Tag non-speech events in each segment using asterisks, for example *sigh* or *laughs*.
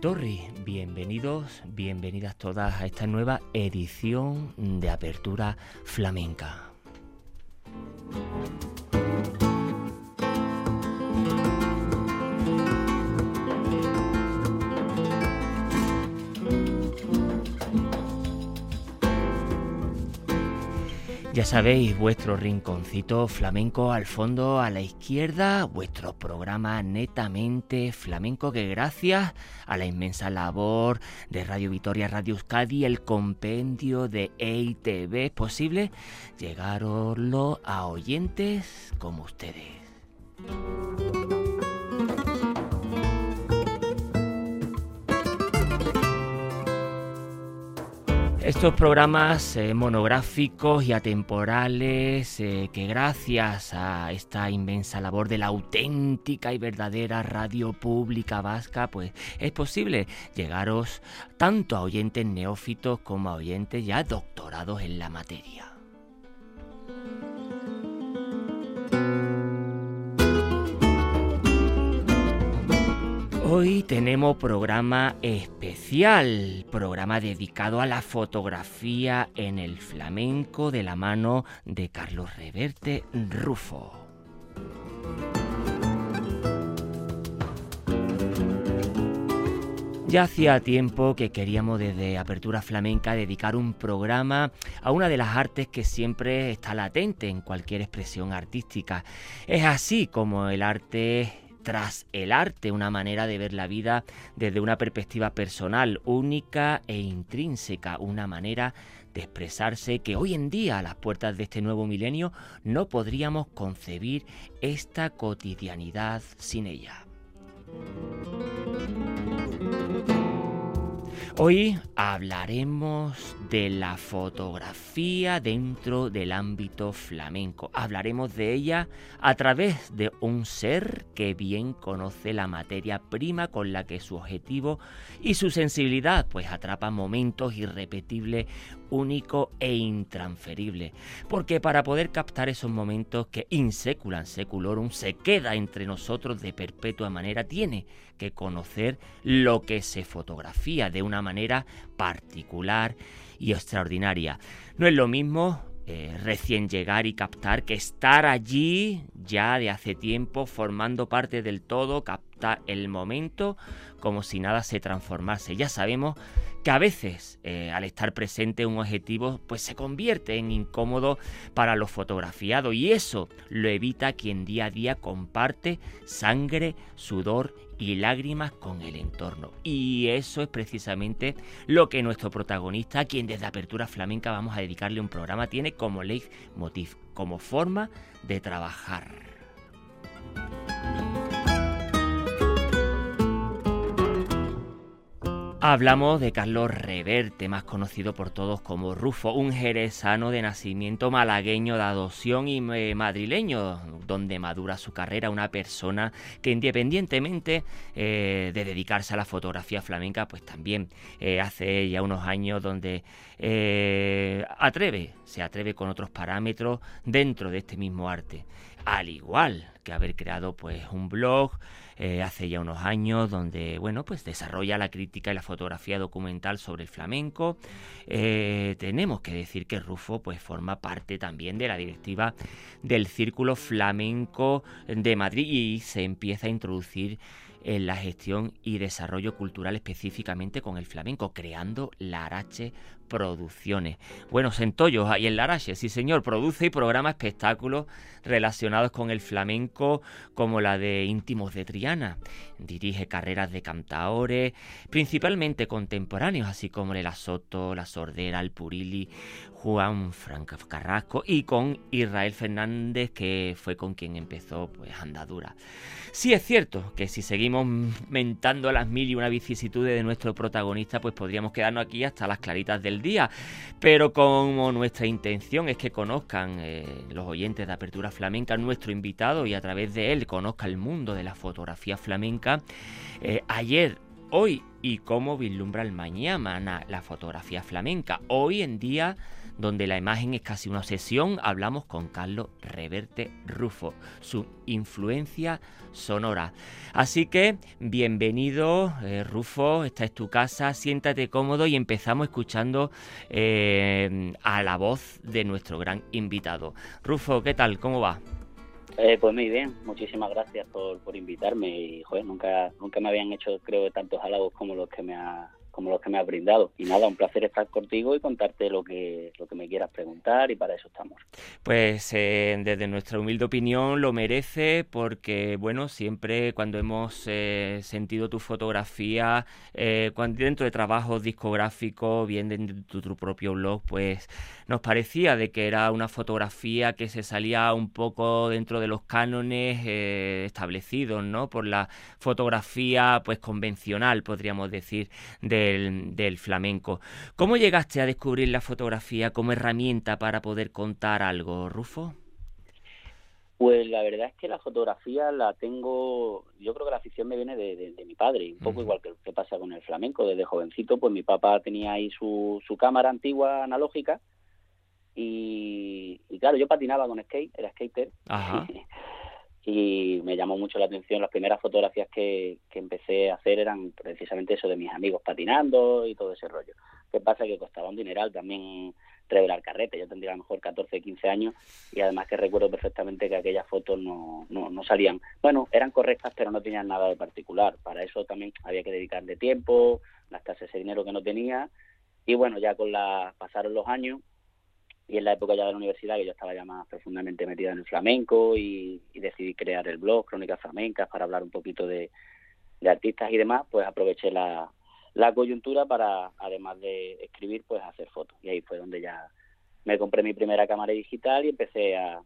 Etorri, bienvenidos, bienvenidas todas a esta nueva edición de Apertura Flamenca. Ya sabéis, vuestro rinconcito flamenco al fondo, a la izquierda, vuestro programa netamente flamenco que gracias a la inmensa labor de Radio Vitoria, Radio Euskadi, el compendio de EITV es posible llegaroslo a oyentes como ustedes. Estos programas eh, monográficos y atemporales eh, que gracias a esta inmensa labor de la auténtica y verdadera radio pública vasca, pues es posible llegaros tanto a oyentes neófitos como a oyentes ya doctorados en la materia. Hoy tenemos programa especial, programa dedicado a la fotografía en el flamenco de la mano de Carlos Reverte Rufo. Ya hacía tiempo que queríamos desde Apertura Flamenca dedicar un programa a una de las artes que siempre está latente en cualquier expresión artística. Es así como el arte tras el arte, una manera de ver la vida desde una perspectiva personal, única e intrínseca, una manera de expresarse que hoy en día, a las puertas de este nuevo milenio, no podríamos concebir esta cotidianidad sin ella. Hoy hablaremos de la fotografía dentro del ámbito flamenco. Hablaremos de ella a través de un ser que bien conoce la materia prima con la que su objetivo y su sensibilidad pues atrapa momentos irrepetibles, únicos e intransferibles. Porque para poder captar esos momentos que inseculan seculorum se queda entre nosotros de perpetua manera, tiene que conocer lo que se fotografía de una manera particular y extraordinaria. No es lo mismo eh, recién llegar y captar que estar allí ya de hace tiempo formando parte del todo, captar el momento como si nada se transformase. Ya sabemos que a veces eh, al estar presente un objetivo pues se convierte en incómodo para los fotografiados y eso lo evita quien día a día comparte sangre, sudor y lágrimas con el entorno. Y eso es precisamente lo que nuestro protagonista, quien desde Apertura Flamenca vamos a dedicarle un programa, tiene como leitmotiv, como forma de trabajar. Hablamos de Carlos Reverte, más conocido por todos como Rufo, un jerezano de nacimiento malagueño de adopción y eh, madrileño, donde madura su carrera, una persona que independientemente eh, de dedicarse a la fotografía flamenca, pues también eh, hace ya unos años donde atreve, se atreve con otros parámetros dentro de este mismo arte, al igual que haber creado pues un blog, eh, hace ya unos años, donde bueno, pues desarrolla la crítica y la fotografía documental sobre el flamenco. Eh, tenemos que decir que Rufo pues forma parte también de la directiva del Círculo Flamenco de Madrid y se empieza a introducir en la gestión y desarrollo cultural específicamente con el flamenco, creando la Arache Producciones. Bueno, Sentollos ahí en Larache, sí señor, produce y programa espectáculos relacionados con el flamenco como la de Íntimos de Triana. Dirige carreras de cantaores, principalmente contemporáneos, así como el Asoto, la Sordera, el Purili, Juan Franco Carrasco y con Israel Fernández, que fue con quien empezó pues andadura. Sí es cierto que si seguimos mentando las mil y una vicisitudes de nuestro protagonista, pues podríamos quedarnos aquí hasta las claritas del día. Pero como nuestra intención es que conozcan eh, los oyentes de Apertura Flamenca nuestro invitado y a través de él conozca el mundo de la fotografía flamenca, eh, ayer hoy y cómo vislumbra el mañana la fotografía flamenca. Hoy en día donde la imagen es casi una obsesión, hablamos con Carlos Reverte Rufo, su influencia sonora. Así que bienvenido eh, Rufo, esta es tu casa, siéntate cómodo y empezamos escuchando eh, a la voz de nuestro gran invitado. Rufo, ¿qué tal? ¿Cómo va? Eh, pues muy bien, muchísimas gracias por, por invitarme y joder, nunca, nunca me habían hecho creo tantos halagos como los que me ha como los que me has brindado. Y nada, un placer estar contigo y contarte lo que, lo que me quieras preguntar y para eso estamos. Pues eh, desde nuestra humilde opinión lo merece porque, bueno, siempre cuando hemos eh, sentido tu fotografía, eh, cuando, dentro de trabajos discográficos, bien dentro de tu, propio blog, pues nos parecía de que era una fotografía que se salía un poco dentro de los cánones establecidos, ¿no? Por la fotografía, pues convencional, podríamos decir, de del, flamenco. ¿Cómo llegaste a descubrir la fotografía como herramienta para poder contar algo, Rufo? Pues la verdad es que la fotografía la tengo, yo creo que la afición me viene de, mi padre, un poco igual que lo que pasa con el flamenco. Desde jovencito, pues mi papá tenía ahí su, su cámara antigua analógica y, y, claro, yo patinaba con skate, era skater. Ajá. *laughs* y me llamó mucho la atención. Las primeras fotografías que, que, empecé a hacer eran precisamente eso de mis amigos patinando y todo ese rollo. ¿Qué pasa? Que costaba un dineral también revelar carrete. Yo tendría a lo mejor 14, 15 años y además que recuerdo perfectamente que aquellas fotos no, no, no salían. Bueno, eran correctas, pero no tenían nada de particular. Para eso también había que dedicarle tiempo, gastarse ese dinero que no tenía. Y bueno, ya con la pasaron los años y en la época ya de la universidad que yo estaba ya más profundamente metida en el flamenco y, decidí crear el blog Crónicas Flamencas para hablar un poquito de, artistas y demás, pues aproveché la, coyuntura para, además de escribir, pues hacer fotos. Y ahí fue donde ya me compré mi primera cámara digital y empecé a,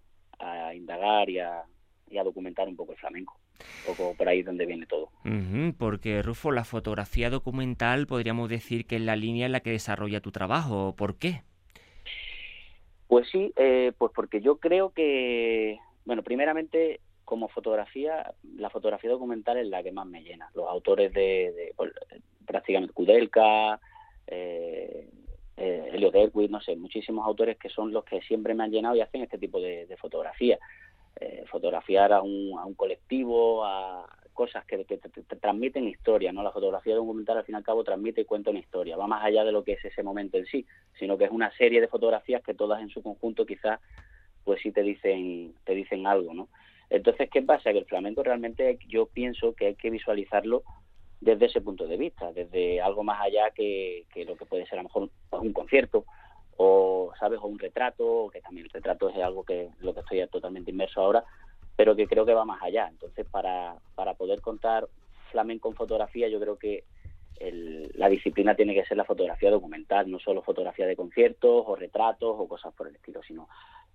indagar y a, documentar un poco el flamenco. Un poco por ahí donde viene todo. porque, Rufo, la fotografía documental podríamos decir que es la línea en la que desarrolla tu trabajo. ¿Por qué? Pues sí, eh, pues porque yo creo que, bueno, primeramente como fotografía, la fotografía documental es la que más me llena. Los autores de, pues, prácticamente Kudelka, eh, eh, no sé, muchísimos autores que son los que siempre me han llenado y hacen este tipo de, de fotografía. Eh, fotografiar a un, a un colectivo, a, cosas que, te, transmiten historia, ¿no? La fotografía documental al fin y al cabo transmite y cuenta una historia, va más allá de lo que es ese momento en sí, sino que es una serie de fotografías que todas en su conjunto quizás pues sí te dicen, te dicen algo, ¿no? Entonces, ¿qué pasa? Que el flamenco realmente yo pienso que hay que visualizarlo desde ese punto de vista, desde algo más allá que, que lo que puede ser a lo mejor un concierto o, ¿sabes? O un retrato, que también el retrato es algo que lo que estoy totalmente inmerso ahora, pero que creo que va más allá. Entonces, para, para poder contar flamenco en fotografía, yo creo que la disciplina tiene que ser la fotografía documental, no solo fotografía de conciertos o retratos o cosas por el estilo, sino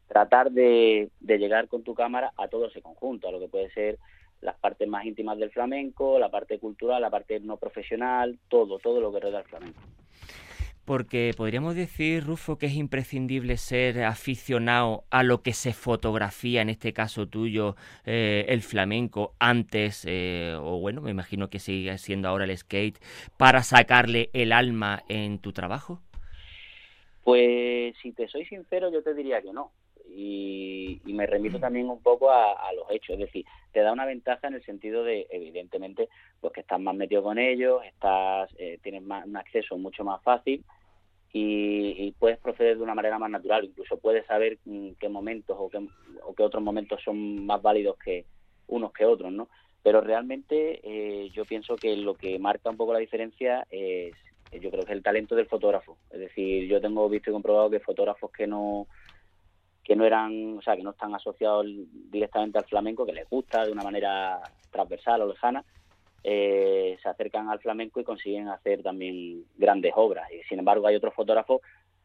tratar de, de llegar con tu cámara a todo ese conjunto, a lo que puede ser las partes más íntimas del flamenco, la parte cultural, la parte no profesional, todo, todo lo que rodea al flamenco. Porque podríamos decir, Rufo, que es imprescindible ser aficionado a lo que se fotografía, en este caso tuyo, eh, el flamenco, antes, eh, o bueno, me imagino que sigue siendo ahora el skate, para sacarle el alma en tu trabajo. Pues si te soy sincero, yo te diría que no. Y, me remito también un poco a, los hechos, es decir, te da una ventaja en el sentido de, evidentemente, pues que estás más metido con ellos, estás, eh, tienes más, un acceso mucho más fácil y, puedes proceder de una manera más natural, incluso puedes saber mm, qué momentos o qué, o qué otros momentos son más válidos que unos que otros, ¿no? Pero realmente eh, yo pienso que lo que marca un poco la diferencia es, yo creo que es el talento del fotógrafo. Es decir, yo tengo visto y comprobado que fotógrafos que no que no eran, o sea, que no están asociados directamente al flamenco, que les gusta de una manera transversal o lejana, eh, se acercan al flamenco y consiguen hacer también grandes obras. Y sin embargo hay otros fotógrafos,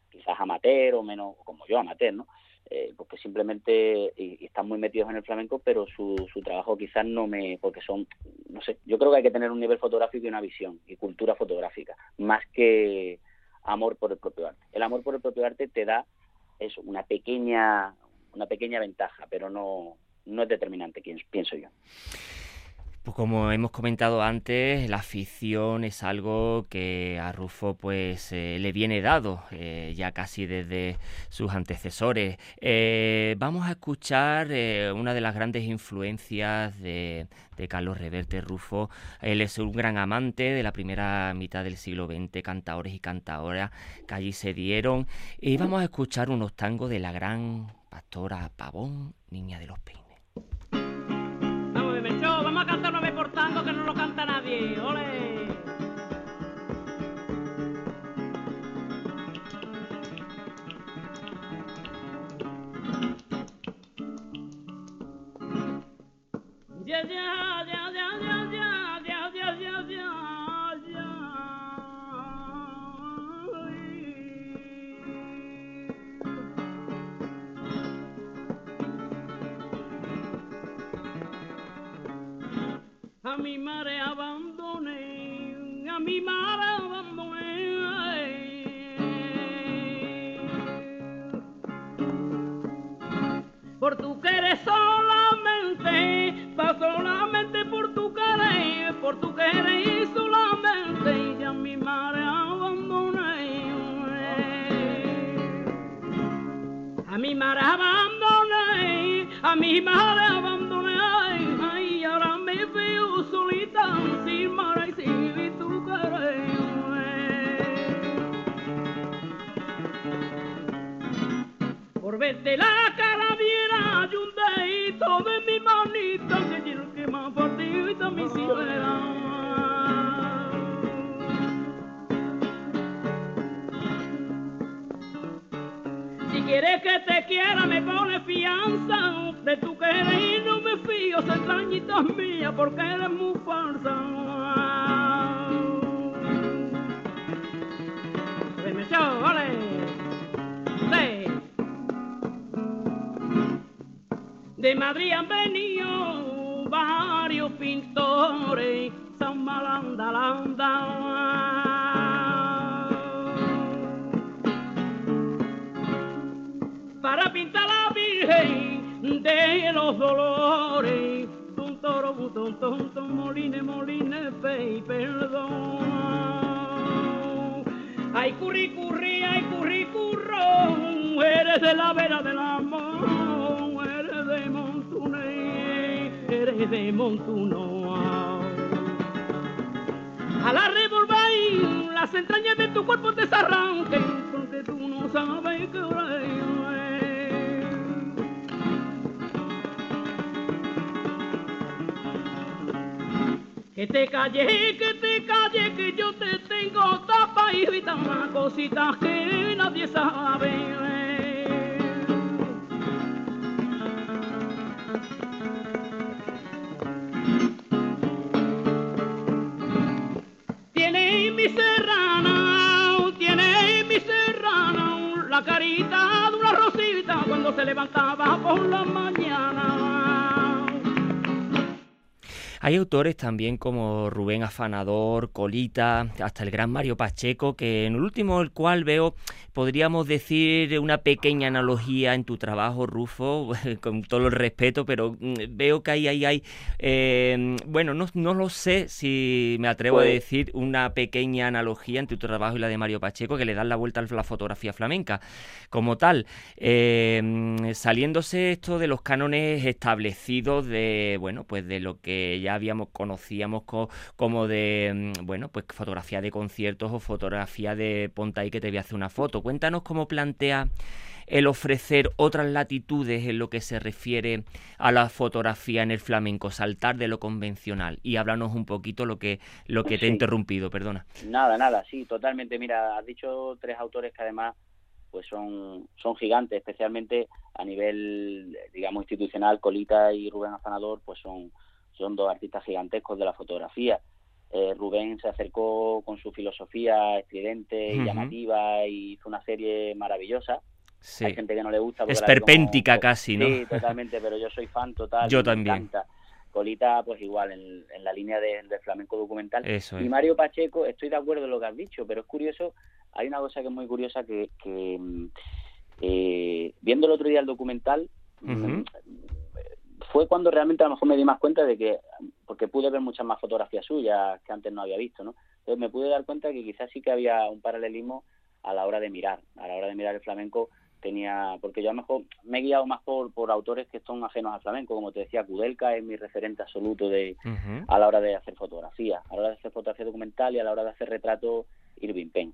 quizás amateur o menos, como yo, amateur, ¿no? Eh, porque simplemente y, están muy metidos en el flamenco, pero su, su trabajo quizás no me, porque son, no sé, yo creo que hay que tener un nivel fotográfico y una visión y cultura fotográfica, más que amor por el propio arte. El amor por el propio arte te da es una pequeña, una pequeña ventaja, pero no, no es determinante, pienso yo. Pues como hemos comentado antes, la afición es algo que a Rufo pues eh, le viene dado eh, ya casi desde sus antecesores. Eh, vamos a escuchar una de las grandes influencias de, Carlos Reverte Rufo. Él es un gran amante de la primera mitad del siglo XX, cantadores y cantadoras que allí se dieron. Y vamos a escuchar unos tangos de la gran pastora Pavón, Niña de los Peines vamos a cantar una vez por tango que no lo canta nadie. ¡Ole! Ya, ya, Para pintar la Virgen de los Dolores, un toro, un ton, moline, moline, fe perdón. Ay, curri, curri, ay, curri, curro, eres de la vera del amor de Montuné, eres de Montuno. A la revolver las entrañas de tu cuerpo te desarranquen, porque tú no sabes qué hora. Que te calle, que te calle, que yo te tengo tapa y una cosita que nadie sabe. Carita de una rosita cuando se levantaba por la mañana. Hay autores también como Rubén Afanador, Colita, hasta el gran Mario Pacheco, que en el último el cual veo, podríamos decir, una pequeña analogía en tu trabajo, Rufo, *laughs* con todo el respeto, pero mm, veo que ahí, ahí hay, eh, bueno, no, no, lo sé si me atrevo a pues decir una pequeña analogía entre tu trabajo y la de Mario Pacheco, que le dan la vuelta a la fotografía flamenca. Como tal, eh, saliéndose esto de los cánones establecidos de, bueno, pues de lo que ya habíamos, conocíamos como de, mm, bueno, pues fotografía de conciertos o fotografía de ponta ahí que te voy a hacer una foto. Cuéntanos cómo plantea el ofrecer otras latitudes en lo que se refiere a la fotografía en el flamenco, saltar de lo convencional y háblanos un poquito lo que lo que te he interrumpido, perdona. Nada, nada, sí, totalmente. Mira, has dicho tres autores que además pues son, son gigantes, especialmente a nivel, digamos, institucional, Colita y Rubén Afanador, pues son, son dos artistas gigantescos de la fotografía. Eh, Rubén se acercó con su filosofía estridente y llamativa y hizo una serie maravillosa. Hay gente que no le gusta. Es perpéntica casi, ¿no? Sí, totalmente, pero yo soy fan total. Yo también. Colita, pues igual, en, la línea del flamenco documental. Y Mario Pacheco, estoy de acuerdo en lo que has dicho, pero es curioso hay una cosa que es muy curiosa que, mm, eh, viendo el otro día el documental, fue cuando realmente a lo mejor me di más cuenta de que, porque pude ver muchas más fotografías suyas que antes no había visto, ¿no? Entonces me pude dar cuenta que quizás sí que había un paralelismo a la hora de mirar, a la hora de mirar el flamenco tenía, porque yo a lo mejor me he guiado más por, por autores que son ajenos al flamenco, como te decía, Kudelka es mi referente absoluto de a la hora de hacer fotografía, a la hora de hacer fotografía documental y a la hora de hacer retrato Irving Penn.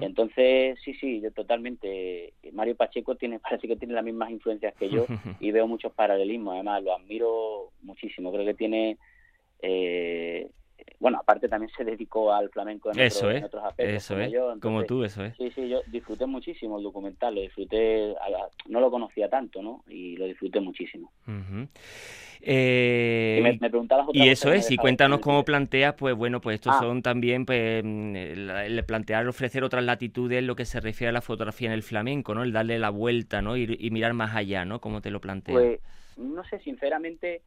Entonces, sí, sí, yo totalmente. Mario Pacheco tiene, *laughs* parece que tiene las mismas influencias que yo *laughs* y veo muchos paralelismos. Además, lo admiro muchísimo. Creo que tiene. Eh, bueno, aparte también se dedicó al flamenco en, eso otros aspectos. Eso como, yo. como tú, eso es. Sí, sí, yo disfruté muchísimo el documental, lo disfruté, no lo conocía tanto, ¿no? Y lo disfruté muchísimo. Eh, me, preguntabas y eso es, y cuéntanos cómo planteas, pues bueno, pues estos ah. son también, pues, mm, el, plantear, ofrecer otras latitudes en lo que se refiere a la fotografía en el flamenco, ¿no? El darle la vuelta, ¿no? Y, y mirar más allá, ¿no? Como te lo planteas. Pues, no sé, sinceramente,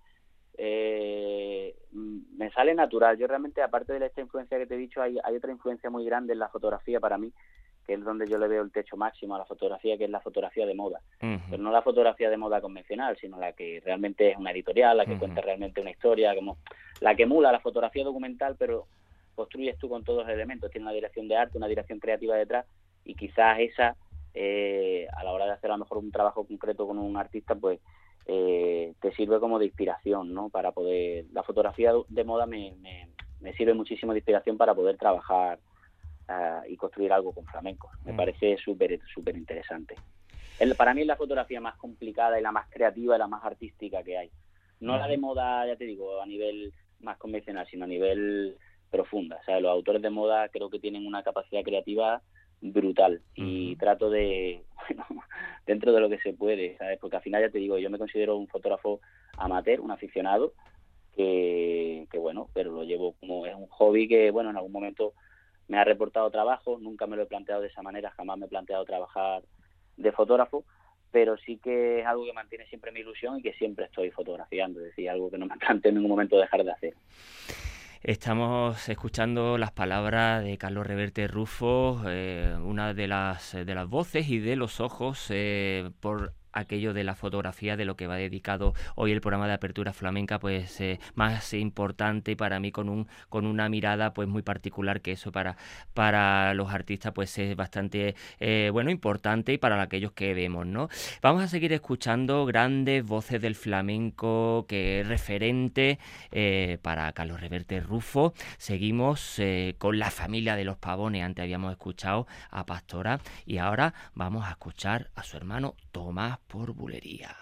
eh, me sale natural. Yo realmente, aparte de esta influencia que te he dicho, hay, hay otra influencia muy grande en la fotografía para mí, que es donde yo le veo el techo máximo a la fotografía, que es la fotografía de moda. Pero no la fotografía de moda convencional, sino la que realmente es una editorial, la que cuenta realmente una historia, como la que emula la fotografía documental, pero construyes tú con todos los elementos. Tiene una dirección de arte, una dirección creativa detrás, y quizás esa, eh, a la hora de hacer a lo mejor un trabajo concreto con un artista, pues eh, te sirve como de inspiración, ¿no? Para poder... La fotografía de moda me, me, me sirve muchísimo de inspiración para poder trabajar y construir algo con flamenco. Me mm. parece súper súper interesante. para mí es la fotografía más complicada y la más creativa y la más artística que hay. No la de moda, ya te digo, a nivel más convencional, sino a nivel profunda. O sea, los autores de moda creo que tienen una capacidad creativa brutal y trato de, *laughs* bueno, dentro de lo que se puede, ¿sabes? Porque al final ya te digo, yo me considero un fotógrafo amateur, un aficionado, que, que bueno, pero lo llevo como es un hobby que, bueno, en algún momento me ha reportado trabajo, nunca me lo he planteado de esa manera, jamás me he planteado trabajar de fotógrafo, pero sí que es algo que mantiene siempre mi ilusión y que siempre estoy fotografiando, es decir, algo que no me *laughs* planteo en ningún momento dejar de hacer. Estamos escuchando las palabras de Carlos Reverte Rufo, eh, una de las, de las voces y de los ojos eh, por aquello de la fotografía de lo que va dedicado hoy el programa de apertura flamenca pues eh, más importante para mí con un con una mirada pues muy particular que eso para para los artistas pues es bastante eh, bueno importante y para aquellos que vemos no vamos a seguir escuchando grandes voces del flamenco que es referente eh, para Carlos Reverte Rufo. Seguimos con la familia de los pavones. Antes habíamos escuchado a Pastora y ahora vamos a escuchar a su hermano Tomás por bulería.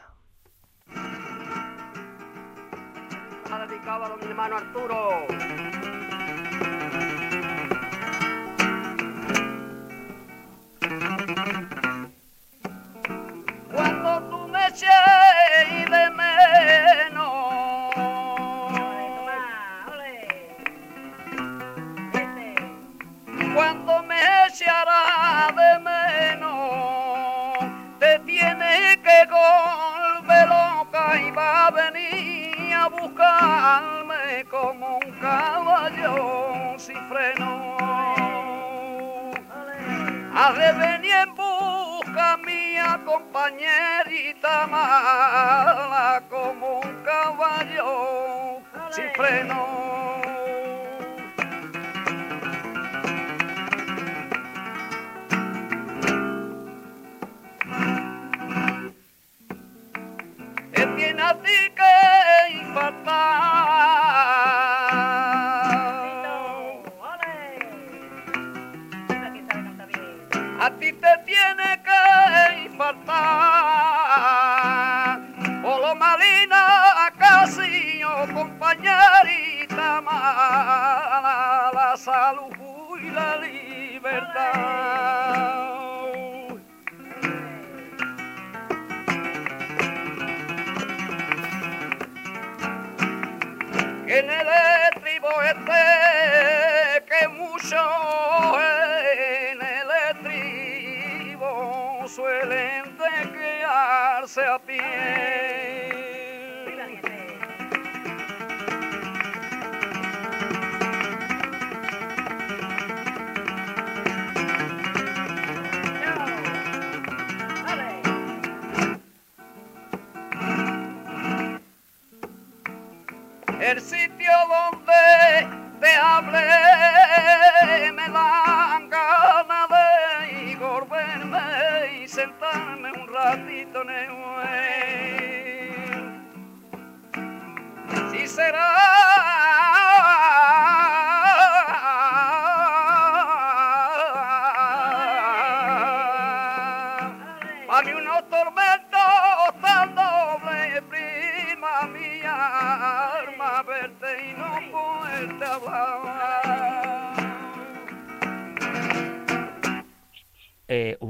Ha dedicado a mi hermano Arturo. Cuando tú me eches de menos, cuando me echará va a buscarme. como un caballo sin freno. De venir en busca mía, compañerita mala, como un caballo sin freno. A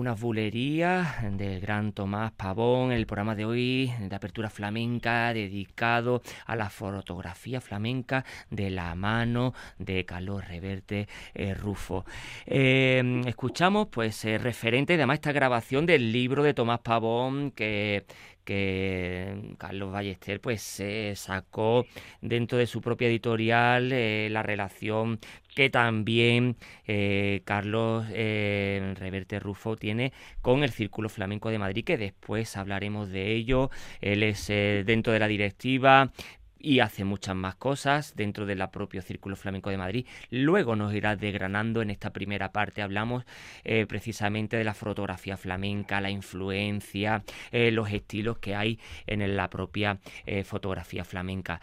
Eh, unas bulerías del gran Tomás Pavón, el programa de hoy de apertura flamenca dedicado a la fotografía flamenca de la mano de Carlos Reverte eh, Rufo. Eh, escuchamos pues referente además esta grabación del libro de Tomás Pavón que, que Carlos Ballester pues sacó dentro de su propia editorial eh, la relación que también eh, Carlos eh, Reverte Rufo tiene con el Círculo Flamenco de Madrid, que después hablaremos de ello. Él es dentro de la directiva, y hace muchas más cosas dentro del propio Círculo Flamenco de Madrid. Luego nos irá desgranando en esta primera parte. Hablamos eh, precisamente de la fotografía flamenca, la influencia, eh, los estilos que hay en la propia eh, fotografía flamenca.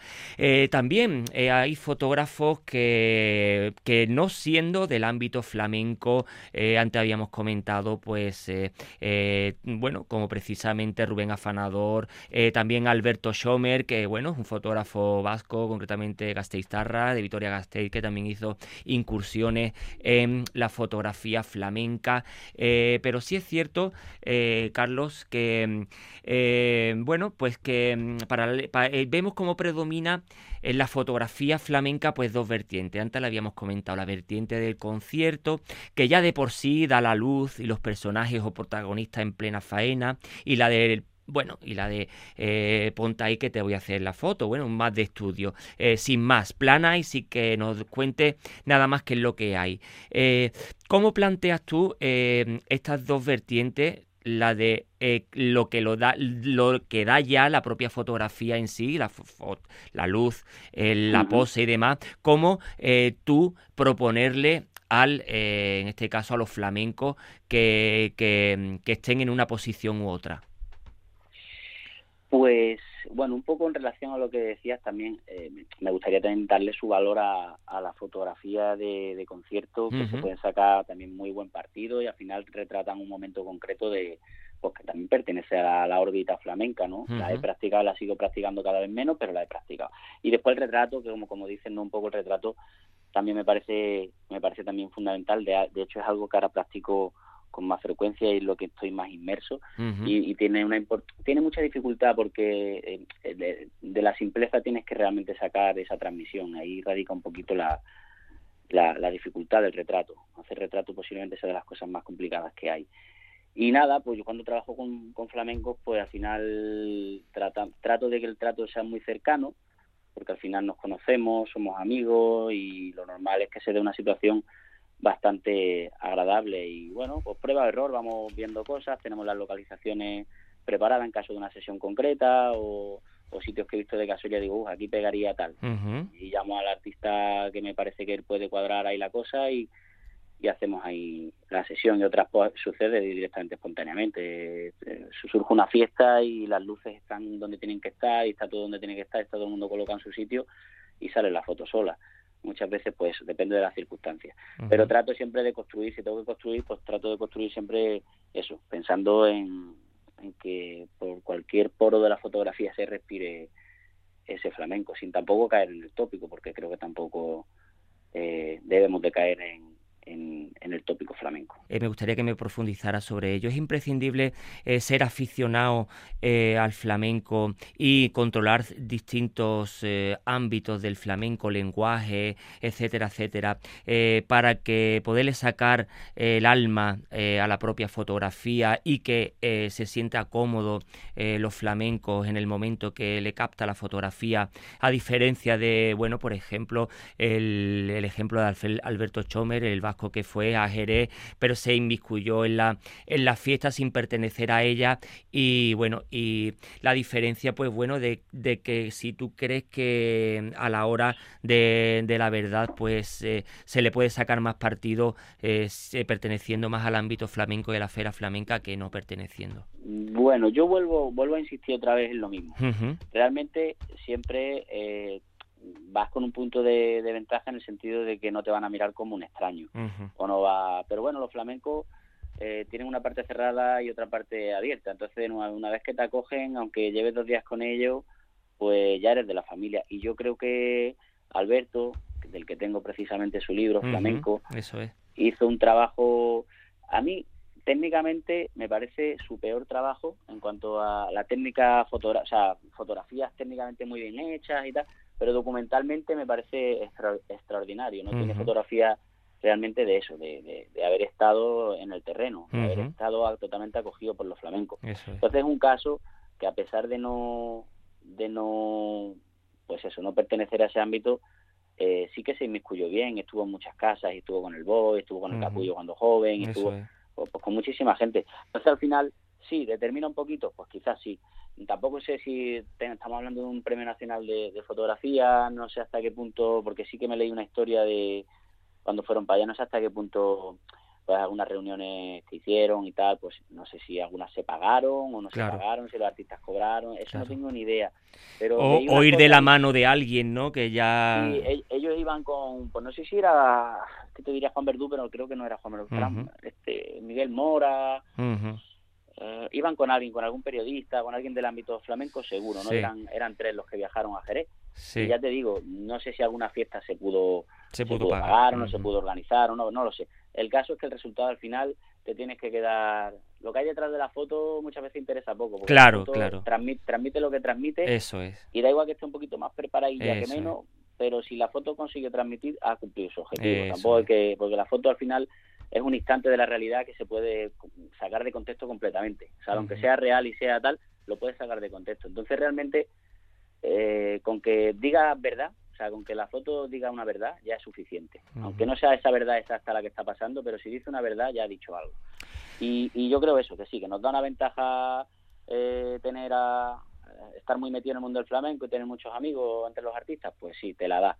también hay fotógrafos que, que, no siendo del ámbito flamenco, antes habíamos comentado, pues, bueno, como precisamente Rubén Afanador, también Alberto Schomer, que, bueno, es un fotógrafo vasco, concretamente Gasteiztarra, de Vitoria Gasteiz, que también hizo incursiones en la fotografía flamenca. Eh, pero sí es cierto, eh, Carlos, que, eh, bueno, pues que mm, vemos cómo predomina en la fotografía flamenca, pues dos vertientes. Antes la habíamos comentado, la vertiente del concierto, que ya de por sí da la luz y los personajes o protagonistas en plena faena, y la del bueno, y la de eh, ponte ahí que te voy a hacer la foto, bueno, más de estudio, eh, sin más, plana y sin que nos cuente nada más que lo que hay. Eh, ¿Cómo planteas tú eh, estas dos vertientes? la de lo que lo da lo que da ya la propia fotografía en sí la, la luz la pose y demás. Como tú proponerle al en este caso a los flamencos que, que, que estén en una posición u otra pues bueno, un poco en relación a lo que decías también, eh, me gustaría también darle su valor a, la fotografía de, concierto, que se pueden sacar también muy buen partido y al final retratan un momento concreto de pues que también pertenece a la, órbita flamenca, ¿no? La he practicado, la sigo practicando cada vez menos, pero la he practicado. Y después el retrato, que como, como dicen, ¿no? un poco el retrato también me parece me parece también fundamental, de, de hecho es algo que ahora practico con más frecuencia y es lo que estoy más inmerso. Y, tiene una tiene mucha dificultad porque eh, de, la simpleza tienes que realmente sacar esa transmisión. Ahí radica un poquito la, la, dificultad del retrato. Hacer retrato posiblemente sea de las cosas más complicadas que hay. Y nada pues yo cuando trabajo con, con flamencos pues al final trata, trato de que el trato sea muy cercano porque al final nos conocemos, somos amigos y lo normal es que se dé una situación bastante agradable y bueno, pues prueba error, vamos viendo cosas, tenemos las localizaciones preparadas en caso de una sesión concreta o, sitios que he visto de casualidad digo, Uf, aquí pegaría tal. Y llamo al artista que me parece que él puede cuadrar ahí la cosa y, y hacemos ahí la sesión y otras pues, sucede directamente espontáneamente. Eh, surge una fiesta y las luces están donde tienen que estar y está todo donde tiene que estar, está todo el mundo colocado en su sitio y sale la foto sola. Muchas veces pues depende de las circunstancias. Pero trato siempre de construir, si tengo que construir, pues trato de construir siempre eso, pensando en, en que por cualquier poro de la fotografía se respire ese flamenco, sin tampoco caer en el tópico, porque creo que tampoco eh, debemos de caer en, en, el tópico flamenco. Eh, me gustaría que me profundizara sobre ello. ¿Es imprescindible eh, ser aficionado eh, al flamenco y controlar distintos ámbitos del flamenco, lenguaje, etcétera, etcétera, para que poderle sacar el alma a la propia fotografía y que se sienta cómodo los flamencos en el momento que le capta la fotografía, a diferencia de, bueno, por ejemplo, el, el ejemplo de Alberto Chomer, el que fue a Jerez, pero se inmiscuyó en la, en la fiesta sin pertenecer a ella y bueno, y la diferencia pues bueno de, que si tú crees que a la hora de, la verdad pues eh, se le puede sacar más partido eh, perteneciendo más al ámbito flamenco y a la esfera flamenca que no perteneciendo. Bueno, yo vuelvo, vuelvo a insistir otra vez en lo mismo. Realmente siempre eh, vas con un punto de, ventaja en el sentido de que no te van a mirar como un extraño. O no va pero bueno los flamencos eh, tienen una parte cerrada y otra parte abierta. Entonces una, vez que te acogen aunque lleves dos días con ellos pues ya eres de la familia. Y yo creo que Alberto del que tengo precisamente su libro flamenco eso es. hizo un trabajo a mí técnicamente me parece su peor trabajo en cuanto a la técnica fotogra o sea, fotografías técnicamente muy bien hechas y tal pero documentalmente me parece extraordinario, ¿no? Tiene fotografía realmente de eso, de, de, haber estado en el terreno, de haber estado totalmente acogido por los flamencos. Entonces es un caso que a pesar de no, de no, pues eso, no pertenecer a ese ámbito, eh, sí que se inmiscuyó bien, estuvo en muchas casas, estuvo con el Boy, estuvo con el Capullo cuando joven, estuvo pues, pues, con muchísima gente. Entonces al final, sí, determina un poquito, pues quizás sí, tampoco sé si estamos hablando de un premio nacional de, fotografía, no sé hasta qué punto, porque sí que me leí una historia de cuando fueron para allá, no sé hasta qué punto pues algunas reuniones que hicieron y tal, pues no sé si algunas se pagaron o no se pagaron, si los artistas cobraron, eso no tengo ni idea. Pero o, ir de la mano de alguien, ¿no? Que ya... Sí, ellos iban con, pues no sé si era, que te diría Juan Verdú, pero creo que no era Juan Verdú, este, Miguel Mora, eh, iban con alguien, con algún periodista, con alguien del ámbito flamenco, seguro, ¿no? Eran, eran tres los que viajaron a Jerez. Y ya te digo, no sé si alguna fiesta se pudo, se pudo, pagar, o no se pudo organizar, o no, no lo sé. El caso es que el resultado al final te tienes que quedar. Lo que hay detrás de la foto muchas veces interesa poco. claro, claro. Transmite, lo que transmite. Eso es. Y da igual que esté un poquito más preparadilla que menos, pero si la foto consigue transmitir, ha cumplido su objetivo. Tampoco es que. Porque la foto al final es un instante de la realidad que se puede sacar de contexto completamente. O sea, aunque sea real y sea tal, lo puedes sacar de contexto. Entonces, realmente, eh, con que diga verdad, o sea, con que la foto diga una verdad, ya es suficiente. Aunque no sea esa verdad exacta la que está pasando, pero si dice una verdad, ya ha dicho algo. Y, y yo creo eso, que sí, que nos da una ventaja eh, tener a estar muy metido en el mundo del flamenco y tener muchos amigos entre los artistas, pues sí, te la da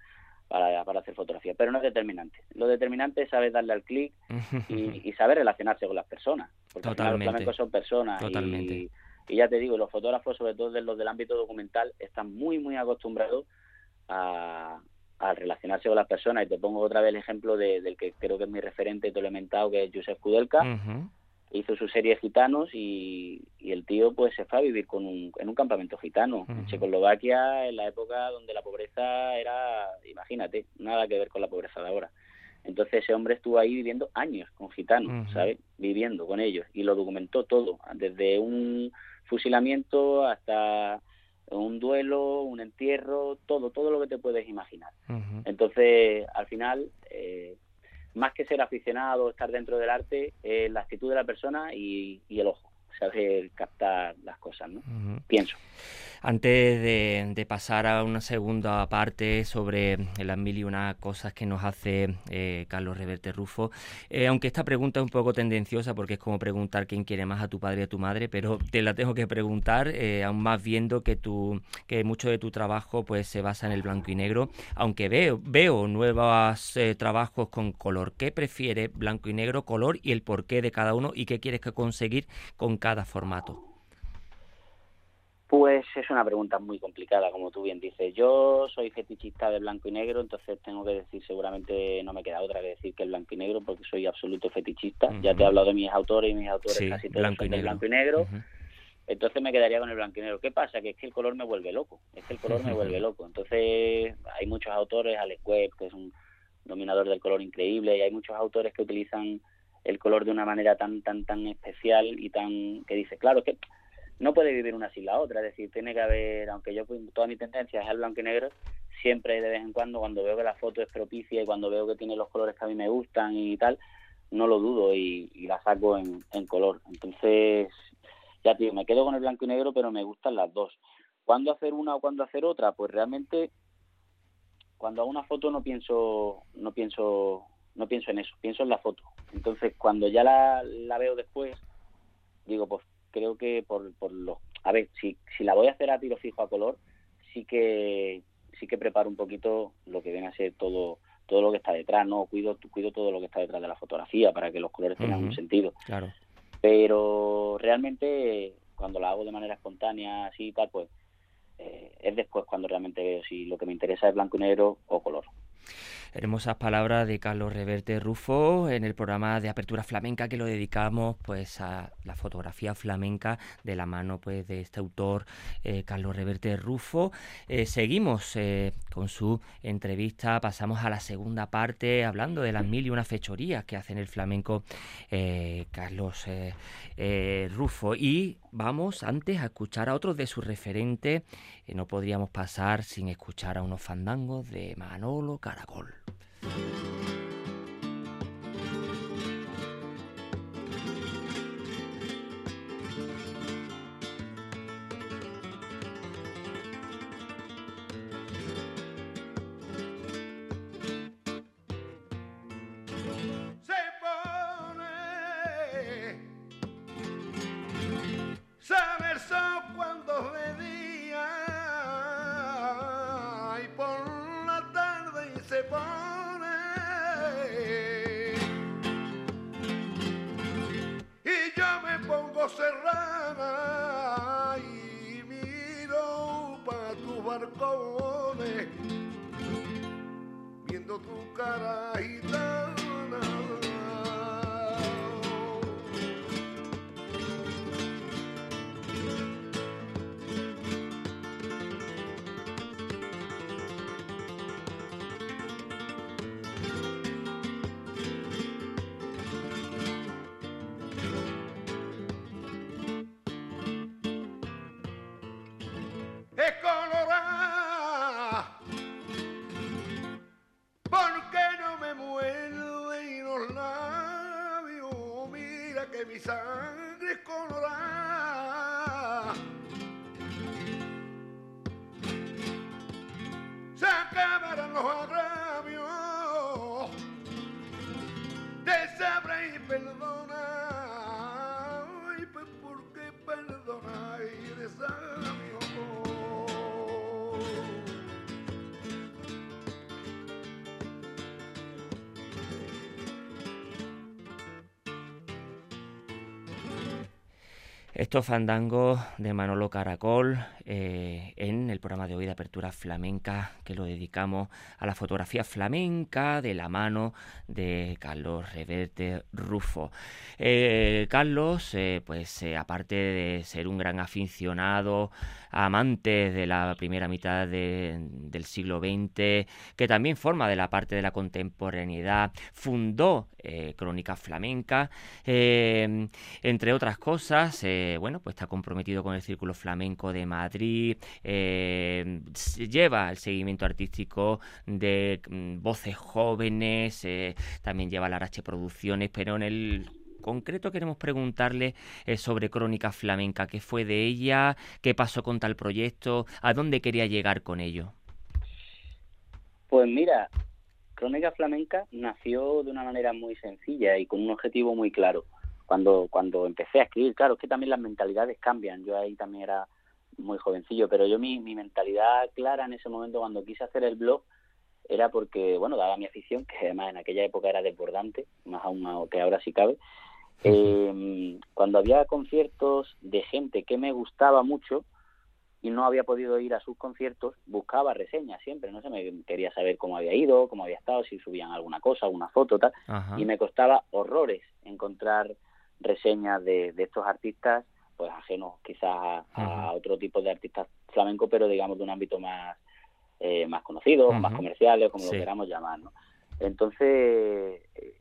para, para hacer fotografía, pero no es determinante. Lo determinante es saber darle al clic y, *laughs* saber relacionarse con las personas, porque los flamencos son personas Y, ya te digo, los fotógrafos, sobre todo de los del ámbito documental, están muy, muy acostumbrados a, relacionarse con las personas. Y te pongo otra vez el ejemplo del que creo que es mi referente elementado, que es Josep Kudelka, hizo su serie Gitanos y, el tío pues se fue a vivir con un, en un campamento gitano en Checoslovaquia en la época donde la pobreza era, imagínate, nada que ver con la pobreza de ahora. Entonces ese hombre estuvo ahí viviendo años con gitanos, ¿sabes? Viviendo con ellos y lo documentó todo, desde un fusilamiento hasta un duelo, un entierro, todo, todo lo que te puedes imaginar. Entonces, al final, eh, más que ser aficionado, estar dentro del arte, la actitud de la persona y, el ojo. O saber captar las cosas, ¿no? Pienso. Antes de, pasar a una segunda parte sobre las mil y una cosas que nos hace eh, Carlos Reverte Rufo, eh, aunque esta pregunta es un poco tendenciosa porque es como preguntar quién quiere más a tu padre y a tu madre, pero te la tengo que preguntar, eh, aún más viendo que tu, que mucho de tu trabajo pues se basa en el blanco y negro, aunque veo, veo nuevos trabajos con color. ¿Qué prefiere blanco y negro, color y el porqué de cada uno y qué quieres conseguir con cada formato? Pues es una pregunta muy complicada, como tú bien dices. Yo soy fetichista de blanco y negro, entonces tengo que decir, seguramente no me queda otra que decir que el blanco y negro, porque soy absoluto fetichista. Ya te he hablado de mis autores y mis autores casi todos son de blanco y negro. Entonces me quedaría con el blanco y negro. ¿Qué pasa? Que es que el color me vuelve loco. Es que el color me vuelve loco. Entonces hay muchos autores, Alex Webb, que es un dominador del color increíble, y hay muchos autores que utilizan el color de una manera tan, tan, tan especial y tan que dice, claro, es que no puede vivir una sin la otra, es decir, tiene que haber, aunque yo toda mi tendencia es al blanco y negro, siempre de vez en cuando, cuando veo que la foto es propicia y cuando veo que tiene los colores que a mí me gustan y tal, no lo dudo y, la saco en, color. Entonces, ya tío, me quedo con el blanco y negro, pero me gustan las dos. ¿Cuándo hacer una o cuándo hacer otra? Pues realmente, cuando hago una foto no pienso, no pienso, no pienso en eso, pienso en la foto. Entonces, cuando ya la, la veo después, digo, pues creo que por, por lo... A ver, si, si la voy a hacer a tiro fijo a color, sí que sí que preparo un poquito lo que viene a ser todo todo lo que está detrás, ¿no? Cuido, cuido todo lo que está detrás de la fotografía para que los colores tengan un sentido. Claro. Pero realmente cuando la hago de manera espontánea, así y tal, pues eh, es después cuando realmente veo si lo que me interesa es blanco y negro o color. Hermosas palabras de Carlos Reverte Rufo en el programa de Apertura Flamenca que lo dedicamos pues a la fotografía flamenca de la mano pues de este autor eh, Carlos Reverte Rufo. Eh, seguimos eh, con su entrevista, pasamos a la segunda parte hablando de las mil y una fechorías que hacen el flamenco Carlos Rufo y vamos antes a escuchar a otros de sus referentes. no podríamos pasar sin escuchar a unos fandangos de Manolo Caracol. Say, Bonnie. Estos fandangos de Manolo Caracol eh, en el programa de hoy de Apertura Flamenca que lo dedicamos a la fotografía flamenca de la mano de Carlos Reverte Rufo. Eh, Carlos, eh, pues aparte de ser un gran aficionado, amante de la primera mitad del siglo XX, que también forma de la parte de la contemporaneidad, fundó Crónica Flamenca, entre otras cosas, bueno, pues está comprometido con el Círculo Flamenco de Madrid, eh, lleva el seguimiento artístico de mm, voces jóvenes, eh, también lleva la Arache Producciones, pero en el concreto queremos preguntarle eh, sobre Crónica Flamenca, qué fue de ella, qué pasó con tal proyecto, a dónde quería llegar con ello. Pues mira, Crónica Flamenca nació de una manera muy sencilla y con un objetivo muy claro. Cuando, cuando empecé a escribir, claro, es que también las mentalidades cambian. Yo ahí también era muy jovencillo, pero yo mi, mi mentalidad clara en ese momento cuando quise hacer el blog era porque, bueno, daba mi afición, que además en aquella época era desbordante, más aún que ahora sí cabe. Eh, cuando había conciertos de gente que me gustaba mucho, y no había podido ir a sus conciertos, buscaba reseñas siempre, no sé, me quería saber cómo había ido, cómo había estado, si subían alguna cosa, alguna foto, tal, y me costaba horrores encontrar reseñas de, estos artistas, pues ajenos quizás a, otro tipo de artistas flamencos, pero digamos de un ámbito más eh, más conocido, más comerciales, como lo queramos llamar, ¿no? Entonces, eh,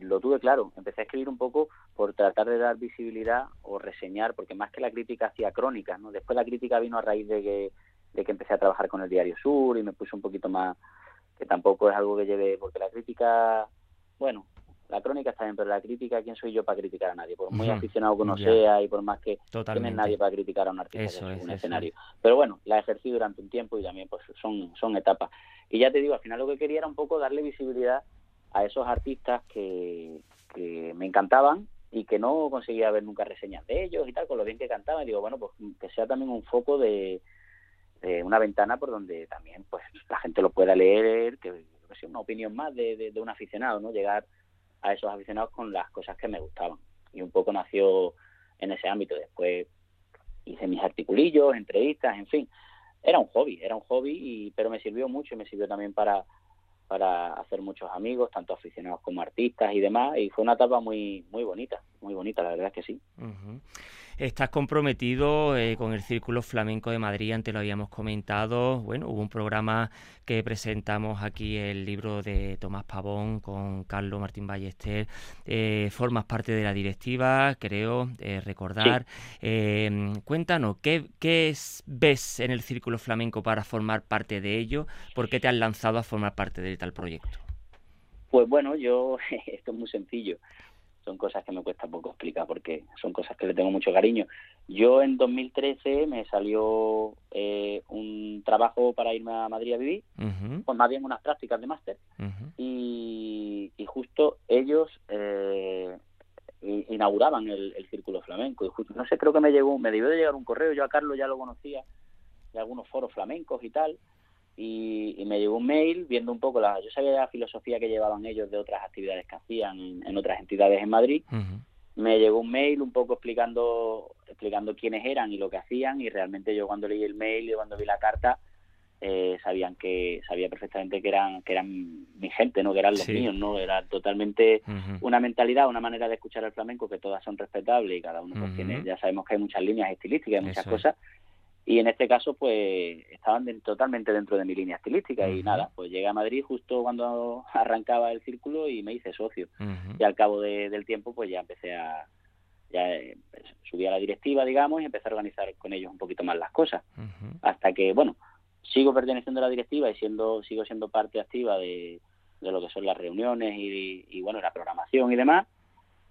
lo tuve claro. Empecé a escribir un poco por tratar de dar visibilidad o reseñar, porque más que la crítica hacía crónicas, ¿no? Después la crítica vino a raíz de que, de que empecé a trabajar con el Diario Sur y me puse un poquito más, que tampoco es algo que lleve, porque la crítica, bueno, la crónica está bien, pero la crítica, ¿quién soy yo para criticar a nadie? Por muy aficionado que uno sea y por más que no nadie para criticar a un artista en un escenario. Pero bueno, la ejercí durante un tiempo y también pues son, son etapas. Y ya te digo, al final lo que quería era un poco darle visibilidad a esos artistas que, me encantaban y que no conseguía ver nunca reseñas de ellos y tal, con lo bien que cantaban. Y digo, bueno, pues que sea también un foco de, una ventana por donde también pues la gente lo pueda leer, que, sea una opinión más de, un aficionado, ¿no? Llegar a esos aficionados con las cosas que me gustaban. Y un poco nació en ese ámbito. Después hice mis articulillos, entrevistas, en fin. Era un hobby, era un hobby, y, pero me sirvió mucho y me sirvió también para para hacer muchos amigos, tanto aficionados como artistas y demás, y fue una etapa muy muy bonita, muy bonita, la verdad es que sí. Estás comprometido eh, con el Círculo Flamenco de Madrid, antes lo habíamos comentado. Bueno, hubo un programa que presentamos aquí, el libro de Tomás Pavón con Carlos Martín Ballester. Eh, formas parte de la directiva, creo, eh, recordar. cuéntanos, ¿qué, ¿qué ves en el Círculo Flamenco para formar parte de ello? ¿Por qué te has lanzado a formar parte de tal proyecto? Pues bueno, yo, *laughs* esto es muy sencillo son cosas que me cuesta poco explicar porque son cosas que le tengo mucho cariño. Yo en 2013 me salió eh, un trabajo para irme a Madrid a vivir, pues más bien unas prácticas de máster, y, justo ellos eh, inauguraban el, Círculo Flamenco. Y justo, no sé, creo que me llegó, me debió de llegar un correo, yo a Carlos ya lo conocía, de algunos foros flamencos y tal, y, me llegó un mail viendo un poco la yo sabía la filosofía que llevaban ellos de otras actividades que hacían en, otras entidades en Madrid. Me llegó un mail un poco explicando explicando quiénes eran y lo que hacían y realmente yo cuando leí el mail y cuando vi la carta eh, sabían que sabía perfectamente que eran que eran mi gente no que eran los míos no era totalmente una mentalidad una manera de escuchar el flamenco que todas son respetables y cada uno pues tiene ya sabemos que hay muchas líneas estilísticas y muchas cosas y en este caso pues estaban totalmente dentro de mi línea estilística. Y nada, pues llegué a Madrid justo cuando *laughs* arrancaba el círculo y me hice socio. Y al cabo del tiempo pues ya empecé a ya eh, subí a la directiva digamos y empecé a organizar con ellos un poquito más las cosas. Hasta que bueno sigo perteneciendo a la directiva y siendo sigo siendo parte activa de, de lo que son las reuniones y, y bueno la programación y demás.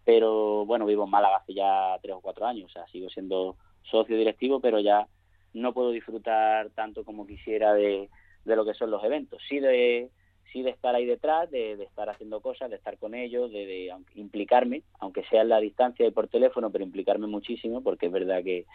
Pero bueno vivo en Málaga hace ya tres o cuatro años o sea sigo siendo socio directivo pero ya no puedo disfrutar tanto como quisiera de, de lo que son los eventos. Sí de, sí de estar ahí detrás, de, estar haciendo cosas, de estar con ellos, de, implicarme, aunque sea en la distancia y por teléfono, pero implicarme muchísimo, porque es verdad que,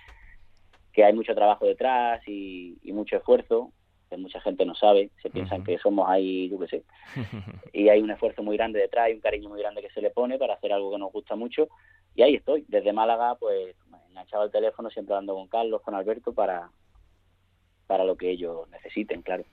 que hay mucho trabajo detrás y, mucho esfuerzo, que mucha gente no sabe, se piensan que somos ahí, yo qué sé, *laughs* y hay un esfuerzo muy grande detrás y un cariño muy grande que se le pone para hacer algo que nos gusta mucho, y ahí estoy, desde Málaga, pues enganchado al teléfono, siempre hablando con Carlos, con Alberto, para, para lo que ellos necesiten, claro.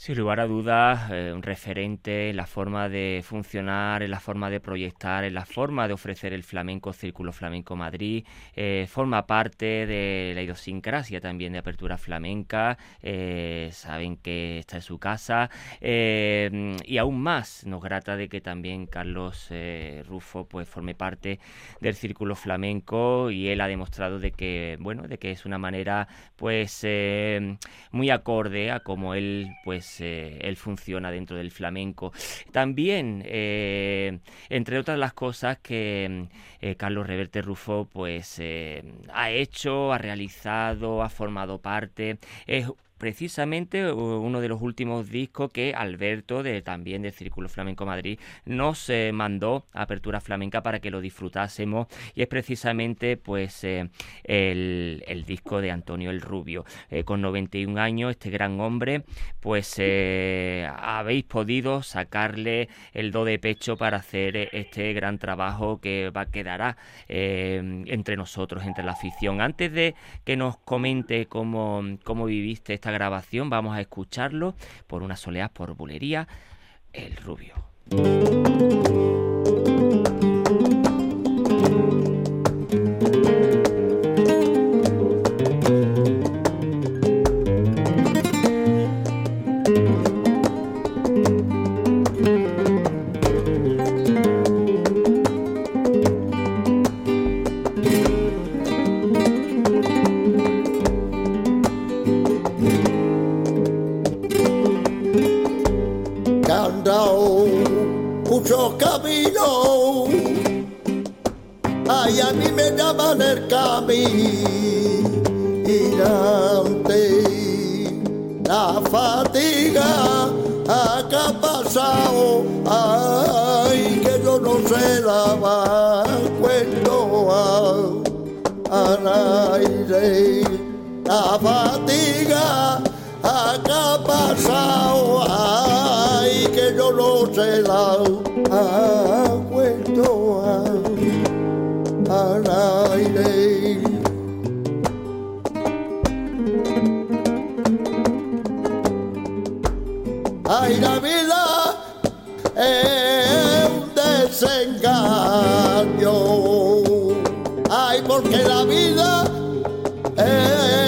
Sin lugar a dudas, eh, un referente en la forma de funcionar, en la forma de proyectar, en la forma de ofrecer el flamenco Círculo Flamenco Madrid. Eh, forma parte de la idiosincrasia también de Apertura Flamenca. Eh, saben que está en su casa. y aún más nos grata de que también Carlos Rufo pues, forme parte del Círculo Flamenco y él ha demostrado de que, bueno, de que es una manera pues muy acorde a como él pues pues eh, él funciona dentro del flamenco. También, eh, entre otras las cosas que Carlos Reverte Rufo pues ha hecho, ha realizado, ha formado parte, es precisamente uno de los últimos discos que Alberto, de, también del Círculo Flamenco Madrid, nos eh, mandó a Apertura Flamenca para que lo disfrutásemos y es precisamente pues eh, el, disco de Antonio el Rubio. Eh, con 91 años, este gran hombre, pues habéis podido sacarle el do de pecho para hacer este gran trabajo que va quedará entre nosotros, entre la afición. Antes de que nos comente cómo, cómo viviste esta grabación vamos a escucharlo por una soleá por bulería, El Rubio. de amanarcami irante la fatiga. Acá ha pasado ay que yo no sé la cuento al aire. La fatiga acá ha pasado ay que yo no sé la Ay, la vida es un desengaño. Ay, porque la vida es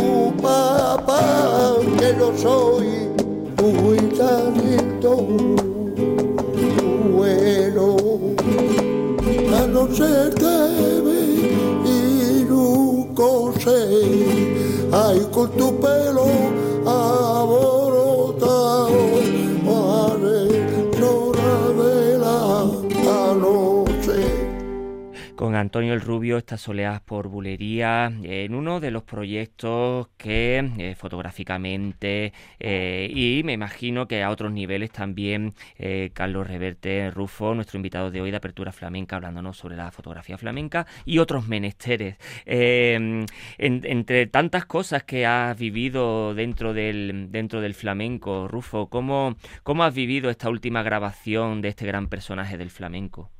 soy un guitarrito bueno, a no ser que me y nunca sé, ay con tu pelo. Antonio el Rubio, estas soleadas por bulería, en uno de los proyectos que eh, fotográficamente eh, y me imagino que a otros niveles también eh, Carlos Reverte Rufo, nuestro invitado de hoy de Apertura Flamenca, hablándonos sobre la fotografía flamenca y otros menesteres. entre tantas cosas que has vivido dentro del, dentro del flamenco, Rufo, ¿cómo, ¿cómo has vivido esta última grabación de este gran personaje del flamenco?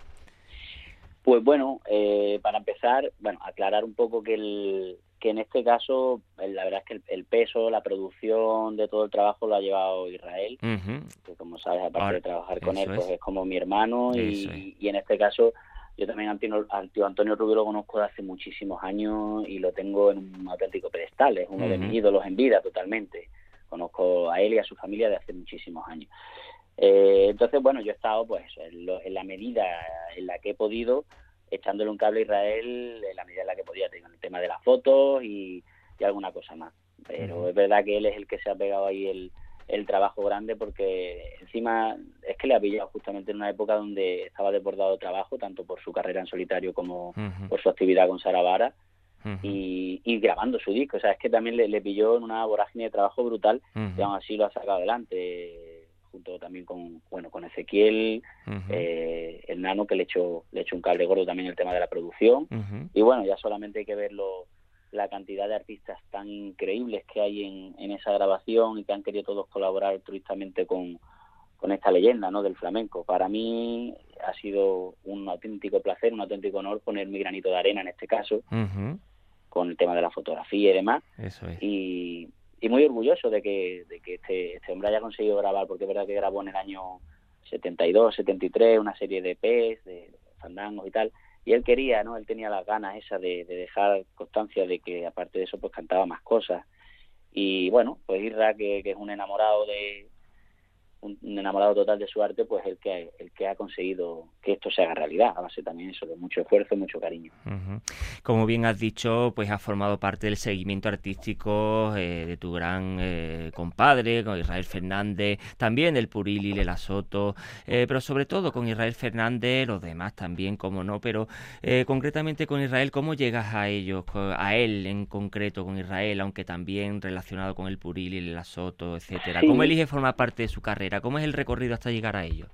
Pues bueno, eh, para empezar, bueno, aclarar un poco que, el, que en este caso, la verdad es que el, peso, la producción de todo el trabajo lo ha llevado Israel, que como sabes, aparte de trabajar con él, pues es. como mi hermano y, en este caso yo también a Antonio, Antonio Rubio lo conozco de hace muchísimos años y lo tengo en un auténtico pedestal, es uno de mis ídolos en vida totalmente. Conozco a él y a su familia de hace muchísimos años. Eh, entonces, bueno, yo he estado pues en, la medida en la que he podido, echándole un cable a Israel en la medida en la que podía, en el tema de las fotos y, alguna cosa más. Pero es verdad que él es el que se ha pegado ahí el, el trabajo grande porque encima es que le ha pillado justamente en una época donde estaba desbordado de trabajo, tanto por su carrera en solitario como por su actividad con Sara Vara. y, y, grabando su disco, o sea, es que también le, le pilló en una vorágine de trabajo brutal y aún así lo ha sacado adelante junto también con bueno con Ezequiel eh, el nano que le echó le echó un cable gordo también el tema de la producción y bueno ya solamente hay que verlo la cantidad de artistas tan increíbles que hay en, en esa grabación y que han querido todos colaborar altruistamente con, con esta leyenda ¿no? del flamenco. Para mí ha sido un auténtico placer, un auténtico honor poner mi granito de arena en este caso, con el tema de la fotografía y demás. Eso es. Y, y muy orgulloso de que, de que este, este, hombre haya conseguido grabar, porque es verdad que grabó en el año 72, 73 una serie de P's, de fandangos y tal, y él quería, ¿no? Él tenía las ganas esa de, de, dejar constancia de que aparte de eso pues cantaba más cosas. Y bueno, pues Irra, que, que es un enamorado de, un, enamorado total de su arte, pues el que, el que ha conseguido que esto se haga realidad, a base también eso, de mucho esfuerzo y mucho cariño. Como bien has dicho, pues has formado parte del seguimiento artístico eh, de tu gran eh, compadre, con Israel Fernández, también del Purili, Lela Soto, eh, pero sobre todo con Israel Fernández, los demás también, como no, pero concretamente con Israel, ¿cómo llegas a ellos, a él en concreto, con Israel, aunque también relacionado con el Purili, Lela Soto, etcétera? ¿Cómo elige formar parte de su carrera? ¿Cómo es el recorrido hasta llegar a ello?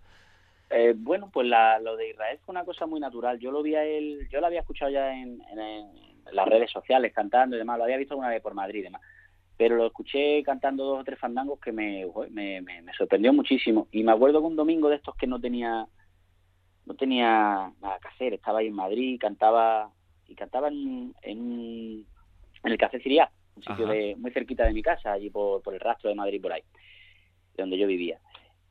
Eh, bueno, pues lo de Israel fue una cosa muy natural. Yo lo vi a él, yo lo había escuchado ya en, las redes sociales cantando y demás, lo había visto alguna vez por Madrid y demás, pero lo escuché cantando dos o tres fandangos que me, me, sorprendió muchísimo. Y me acuerdo que un domingo de estos que no tenía no tenía nada que hacer, estaba ahí en Madrid, cantaba y cantaba en, en, el Café Ciria, un sitio de, muy cerquita de mi casa, allí por, por el rastro de Madrid por ahí donde yo vivía.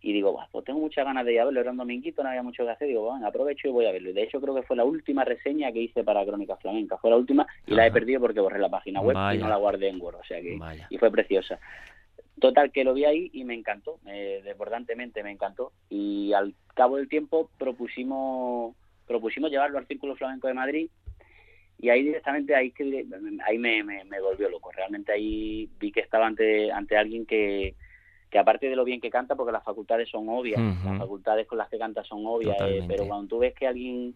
Y digo, pues tengo muchas ganas de ir a verlo, era un dominguito, no había mucho que hacer, digo, bueno, aprovecho y voy a verlo. Y de hecho creo que fue la última reseña que hice para Crónica Flamenca, fue la última y la he perdido porque borré la página web y no la guardé en Word, o sea que, y fue preciosa. Total, que lo vi ahí y me encantó, desbordantemente me encantó. Y al cabo del tiempo propusimos propusimos llevarlo al Círculo Flamenco de Madrid y ahí directamente ahí que ahí me, me, me volvió loco. Realmente ahí vi que estaba ante, ante alguien que, que aparte de lo bien que canta, porque las facultades son obvias, las facultades con las que canta son obvias, eh, pero cuando tú ves que alguien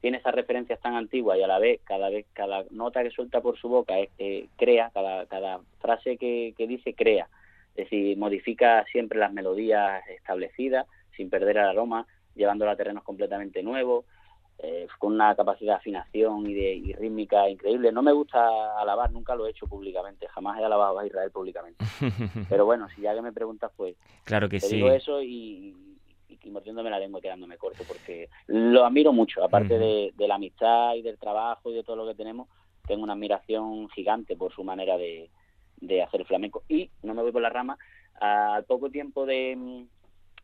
tiene esas referencias tan antiguas y a la vez, cada vez, cada nota que suelta por su boca es que crea, cada, cada frase que, que dice crea, es decir, modifica siempre las melodías establecidas sin perder el aroma, llevándolo a terrenos completamente nuevos, eh, con una capacidad de afinación y, de, y rítmica increíble. No me gusta alabar, nunca lo he hecho públicamente, jamás he alabado a Israel públicamente. *laughs* Pero bueno, si ya que me preguntas, pues claro que te sí. digo eso y, y, mordiéndome la lengua quedándome corto, porque lo admiro mucho, aparte de, la amistad y del trabajo y de todo lo que tenemos, tengo una admiración gigante por su manera de, de hacer flamenco. Y, no me voy por la rama, al poco tiempo de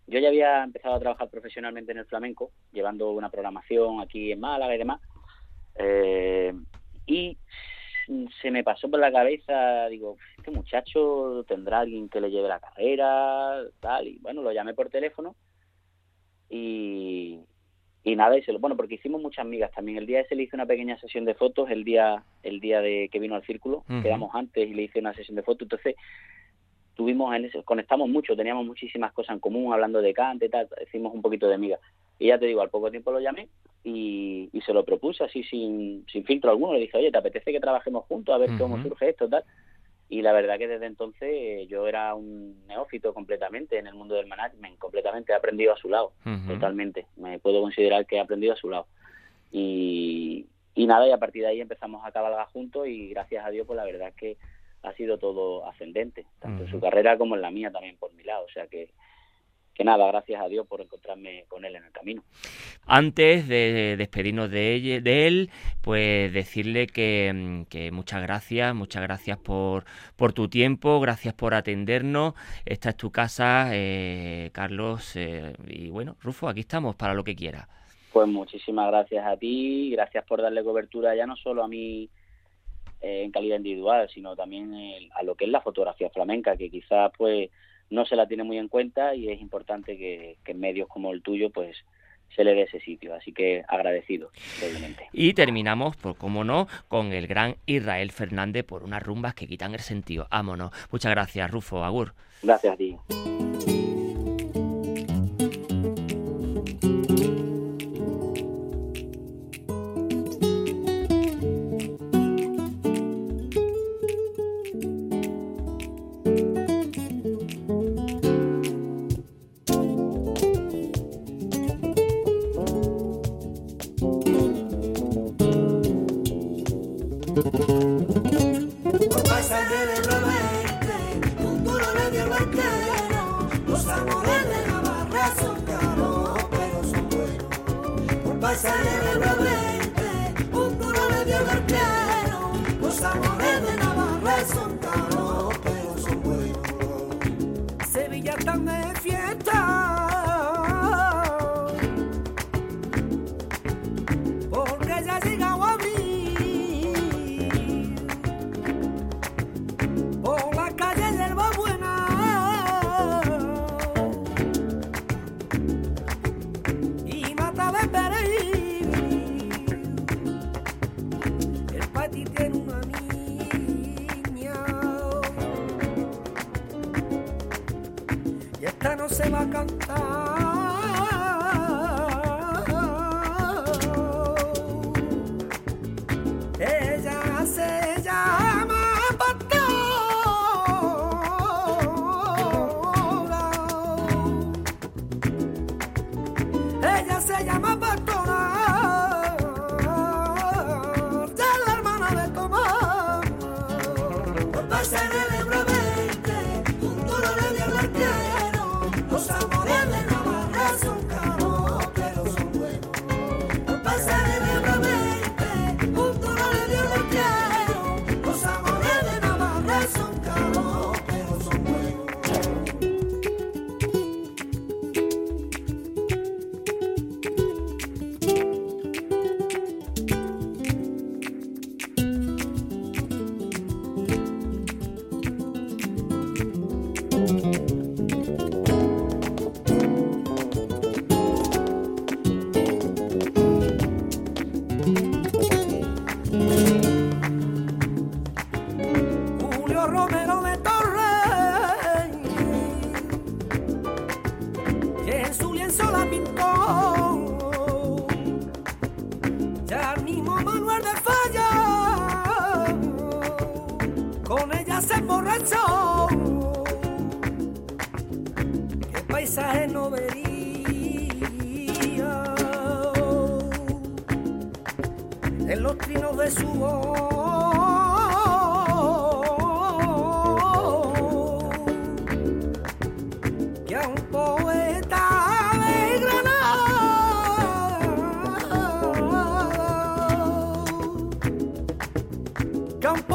yo ya había empezado a trabajar profesionalmente en el flamenco, llevando una programación aquí en Málaga y demás. Eh, y se me pasó por la cabeza, digo, este muchacho tendrá alguien que le lleve la carrera, tal, y bueno, lo llamé por teléfono y, y nada, y se lo, bueno, porque hicimos muchas amigas también. El día ese le hice una pequeña sesión de fotos, el día, el día de que vino al círculo, quedamos antes y le hice una sesión de fotos, entonces tuvimos en ese, conectamos mucho, teníamos muchísimas cosas en común, hablando de cante y tal, hicimos un poquito de amiga. Y ya te digo, al poco tiempo lo llamé y, y se lo propuse así sin, sin filtro alguno. Le dije, oye, ¿te apetece que trabajemos juntos a ver cómo surge esto tal? Y la verdad que desde entonces yo era un neófito completamente en el mundo del management, completamente he aprendido a su lado, totalmente. Me puedo considerar que he aprendido a su lado. Y, y nada, y a partir de ahí empezamos a cabalgar juntos y gracias a Dios, pues la verdad es que ha sido todo ascendente, tanto en su carrera como en la mía también por mi lado. O sea que, que nada, gracias a Dios por encontrarme con él en el camino. Antes de despedirnos de, de él, pues decirle que, que, muchas gracias, muchas gracias por, por tu tiempo, gracias por atendernos. Esta es tu casa, eh, Carlos, eh, y bueno, Rufo, aquí estamos para lo que quieras. Pues muchísimas gracias a ti, gracias por darle cobertura ya no solo a mí en calidad individual, sino también a lo que es la fotografía flamenca, que quizás pues no se la tiene muy en cuenta y es importante que, que en medios como el tuyo pues se le dé ese sitio. Así que agradecido, obviamente. Y terminamos, por cómo no, con el gran Israel Fernández por unas rumbas que quitan el sentido. Vámonos. Muchas gracias, Rufo. Agur. Gracias a ti. campo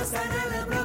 pasará la